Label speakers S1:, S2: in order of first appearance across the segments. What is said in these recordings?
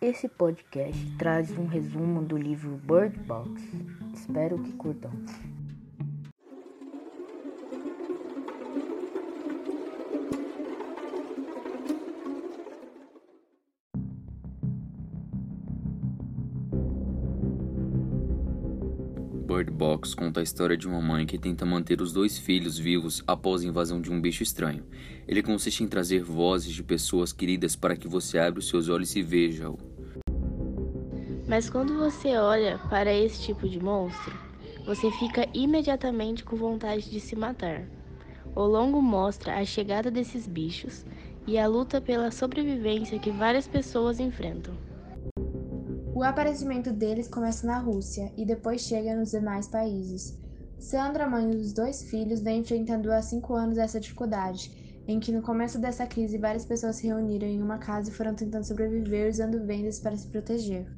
S1: Esse podcast traz um resumo do livro Bird Box. Espero que curtam.
S2: Bird Box conta a história de uma mãe que tenta manter os dois filhos vivos após a invasão de um bicho estranho. Ele consiste em trazer vozes de pessoas queridas para que você abra os seus olhos e veja-o.
S3: Mas quando você olha para esse tipo de monstro, você fica imediatamente com vontade de se matar. O longo mostra a chegada desses bichos e a luta pela sobrevivência que várias pessoas enfrentam.
S4: O aparecimento deles começa na Rússia e depois chega nos demais países. Sandra, mãe dos dois filhos, vem enfrentando há cinco anos essa dificuldade, em que no começo dessa crise várias pessoas se reuniram em uma casa e foram tentando sobreviver usando vendas para se proteger.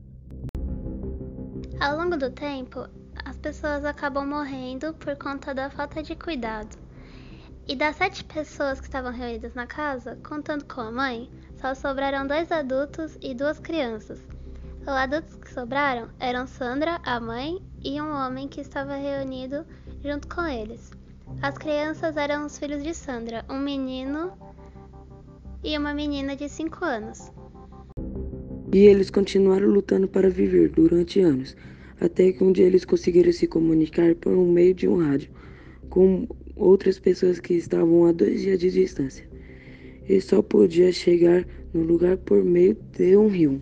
S5: Ao longo do tempo, as pessoas acabam morrendo por conta da falta de cuidado. E das sete pessoas que estavam reunidas na casa, contando com a mãe, só sobraram dois adultos e duas crianças. Os adultos que sobraram eram Sandra, a mãe, e um homem que estava reunido junto com eles. As crianças eram os filhos de Sandra, um menino e uma menina de 5 anos.
S6: E eles continuaram lutando para viver durante anos, até que um dia eles conseguiram se comunicar por um meio de um rádio com outras pessoas que estavam a dois dias de distância. E só podia chegar no lugar por meio de um rio.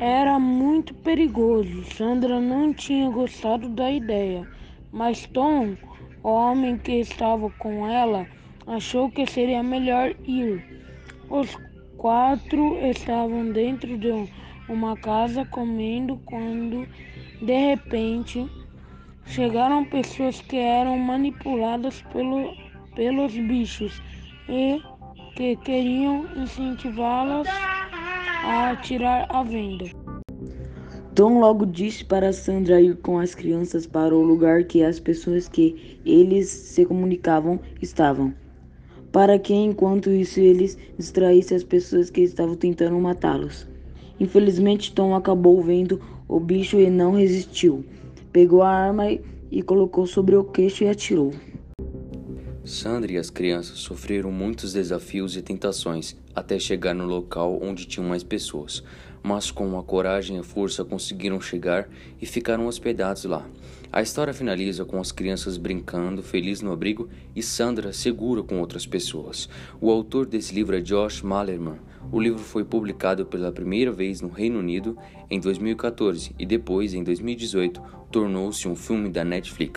S7: Era muito perigoso. Sandra não tinha gostado da ideia, mas Tom, o homem que estava com ela, achou que seria melhor ir. Os quatro estavam dentro de uma casa comendo quando, de repente, chegaram pessoas que eram manipuladas pelo, pelos bichos e que queriam incentivá-las a tirar a venda.
S6: Tom logo disse para Sandra ir com as crianças para o lugar que as pessoas que eles se comunicavam estavam, para que enquanto isso eles distraíssem as pessoas que estavam tentando matá-los. Infelizmente, Tom acabou vendo o bicho e não resistiu. Pegou a arma e colocou sobre o queixo e atirou.
S2: Sandra e as crianças sofreram muitos desafios e tentações até chegar no local onde tinham mais pessoas, mas com a coragem e a força conseguiram chegar e ficaram hospedados lá. A história finaliza com as crianças brincando, felizes no abrigo, e Sandra segura com outras pessoas. O autor desse livro é Josh Malerman. O livro foi publicado pela primeira vez no Reino Unido em 2014 e depois, em 2018, tornou-se um filme da Netflix.